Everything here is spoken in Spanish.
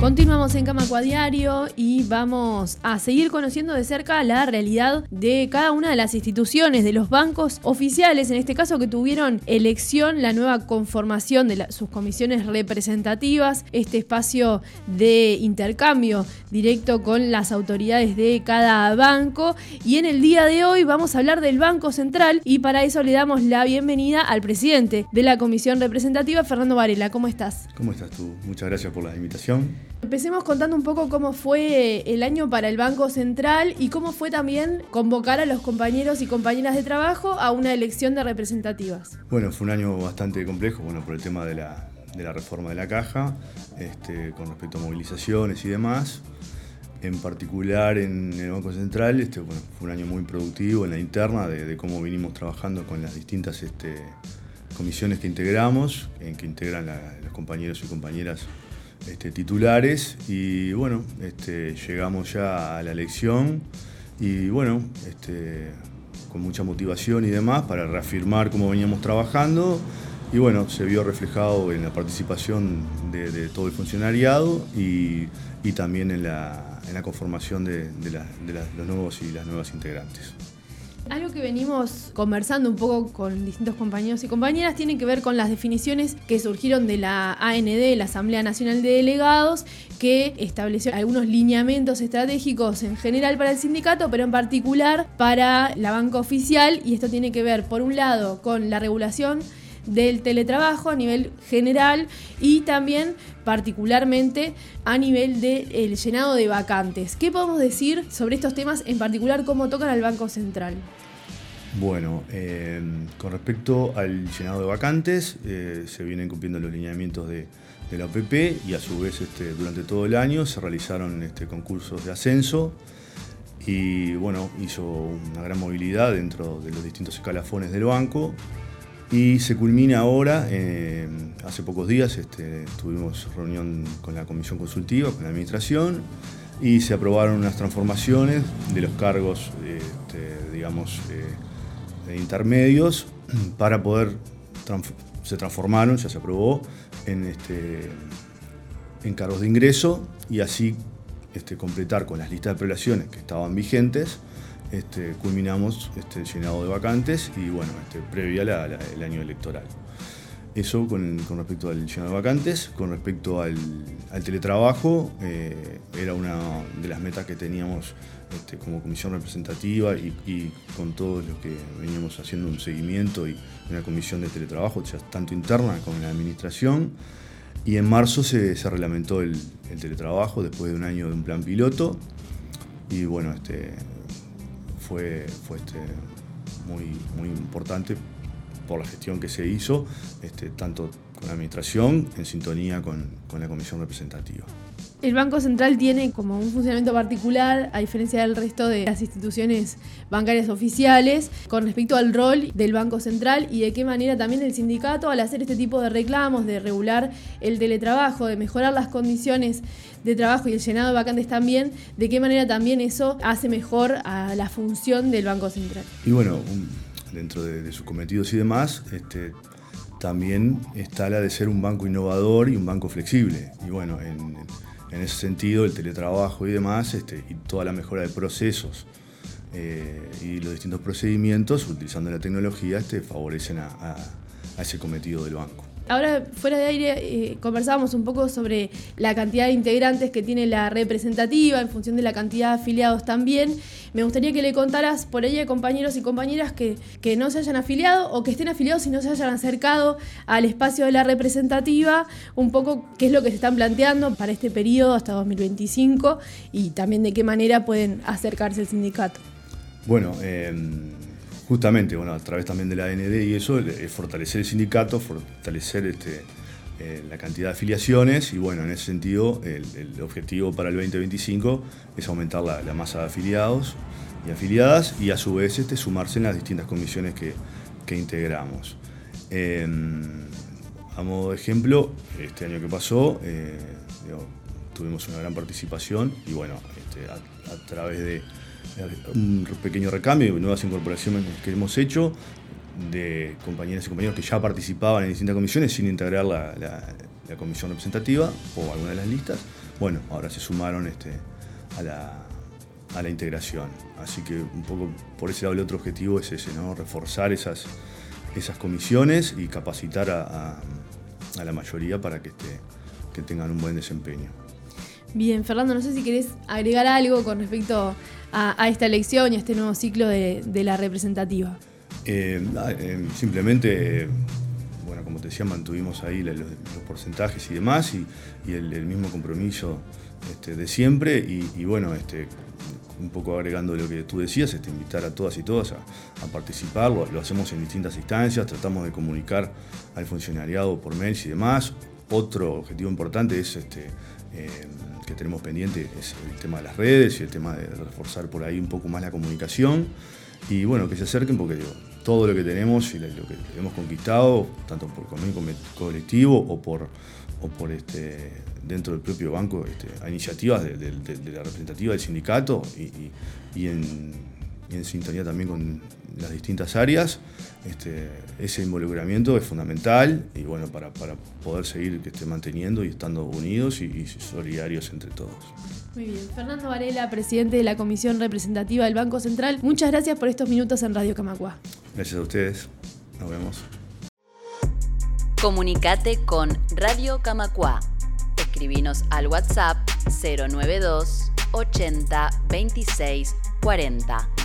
Continuamos en Camacua Diario y vamos a seguir conociendo de cerca la realidad de cada una de las instituciones, de los bancos oficiales, en este caso que tuvieron elección, la nueva conformación de sus comisiones representativas, este espacio de intercambio directo con las autoridades de cada banco. Y en el día de hoy vamos a hablar del Banco Central y para eso le damos la bienvenida al presidente de la comisión representativa, Fernando Varela. ¿Cómo estás? ¿Cómo estás tú? Muchas gracias por la invitación. Empecemos contando un poco cómo fue el año para el Banco Central y cómo fue también convocar a los compañeros y compañeras de trabajo a una elección de representativas. Bueno, fue un año bastante complejo, bueno, por el tema de la, reforma de la caja, este, con respecto a movilizaciones y demás. En particular en el Banco Central, este, fue un año muy productivo en la interna de, cómo vinimos trabajando con las distintas este, comisiones que integramos, en que integran los compañeros y compañeras este, titulares y bueno, este, llegamos ya a la elección y bueno, este, con mucha motivación y demás para reafirmar cómo veníamos trabajando y bueno, se vio reflejado en la participación de, todo el funcionariado y, también en la, conformación de, los nuevos y las nuevas integrantes. Algo que venimos conversando un poco con distintos compañeros y compañeras tiene que ver con las definiciones que surgieron de la AND, la Asamblea Nacional de Delegados, que estableció algunos lineamientos estratégicos en general para el sindicato, pero en particular para la banca oficial, y esto tiene que ver, por un lado, con la regulación del teletrabajo a nivel general y también particularmente a nivel del llenado de vacantes. ¿Qué podemos decir sobre estos temas, en particular cómo tocan al Banco Central? Bueno, eh, con respecto al llenado de vacantes, eh, se vienen cumpliendo los lineamientos de, la OPP y a su vez este, durante todo el año se realizaron este, concursos de ascenso y bueno, hizo una gran movilidad dentro de los distintos escalafones del banco y se culmina ahora, eh, hace pocos días este, tuvimos reunión con la comisión consultiva, con la administración, y se aprobaron unas transformaciones de los cargos, este, digamos, eh, intermedios para poder, se transformaron, ya se aprobó, en, este, en cargos de ingreso y así este, completar con las listas de prelaciones que estaban vigentes este, culminamos este, llenado de vacantes y bueno, este, previa el año electoral. Eso con, respecto al llenado de vacantes, con respecto al, teletrabajo, eh, era una de las metas que teníamos este, como comisión representativa y, con todo lo que veníamos haciendo un seguimiento y una comisión de teletrabajo, tanto interna como en la administración. Y en marzo se, reglamentó el, el, teletrabajo después de un año de un plan piloto. Y bueno, este, fue, fue este, muy, muy importante por la gestión que se hizo, este, tanto con la administración en sintonía con, con la comisión representativa. El Banco Central tiene como un funcionamiento particular, a diferencia del resto de las instituciones bancarias oficiales, con respecto al rol del Banco Central y de qué manera también el sindicato, al hacer este tipo de reclamos, de regular el teletrabajo, de mejorar las condiciones de trabajo y el llenado de vacantes también, de qué manera también eso hace mejor a la función del Banco Central. Y bueno, dentro de, sus cometidos y demás, este, también está la de ser un banco innovador y un banco flexible. Y bueno, en ese sentido, el teletrabajo y demás, este, y toda la mejora de procesos eh, y los distintos procedimientos, utilizando la tecnología, este, favorecen a ese cometido del banco. Ahora, fuera de aire, eh, conversábamos un poco sobre la cantidad de integrantes que tiene la representativa, en función de la cantidad de afiliados también. Me gustaría que le contaras por ahí a compañeros y compañeras que, que no se hayan afiliado o que estén afiliados y no se hayan acercado al espacio de la representativa, un poco qué es lo que se están planteando para este periodo hasta 2025 y también de qué manera pueden acercarse al sindicato. Bueno, eh justamente, bueno, a través también de la AND y eso, es fortalecer el sindicato, fortalecer este, eh, la cantidad de afiliaciones y bueno, en ese sentido el, objetivo para el 2025 es aumentar la, masa de afiliados y afiliadas y a su vez este, sumarse en las distintas comisiones que, integramos. Em, a modo de ejemplo, este año que pasó eh, tuvimos una gran participación y bueno, este, a, través de un pequeño recambio y nuevas incorporaciones que hemos hecho de compañeras y compañeros que ya participaban en distintas comisiones sin integrar la, comisión representativa o alguna de las listas. Bueno, ahora se sumaron este, a, la, integración. Así que un poco por ese lado el otro objetivo es ese, ¿no? reforzar esas, esas comisiones y capacitar a, la mayoría para que, que tengan un buen desempeño. Bien, Fernando, no sé si querés agregar algo con respecto a, esta elección y a este nuevo ciclo de, la representativa. Eh, eh, simplemente, bueno, como te decía, mantuvimos ahí los, porcentajes y demás y, el, mismo compromiso este, de siempre y, bueno, este, un poco agregando lo que tú decías, este, invitar a todas y todas a, participar, lo, hacemos en distintas instancias, tratamos de comunicar al funcionariado por mails y demás. Otro objetivo importante es este, eh, que tenemos pendiente es el tema de las redes y el tema de reforzar por ahí un poco más la comunicación. Y bueno, que se acerquen porque todo lo que tenemos y lo que hemos conquistado, tanto por convenio colectivo o por, o por este, dentro del propio banco, este, a iniciativas de, la representativa del sindicato y, en, sintonía también con las distintas áreas, este, ese involucramiento es fundamental y bueno, para, poder seguir esté manteniendo y estando unidos y, solidarios entre todos. Muy bien. Fernando Varela, presidente de la Comisión Representativa del Banco Central, muchas gracias por estos minutos en Radio Camacua. Gracias a ustedes. Nos vemos. Comunicate con Radio Camacua. Escribinos al WhatsApp 092 80 26 40.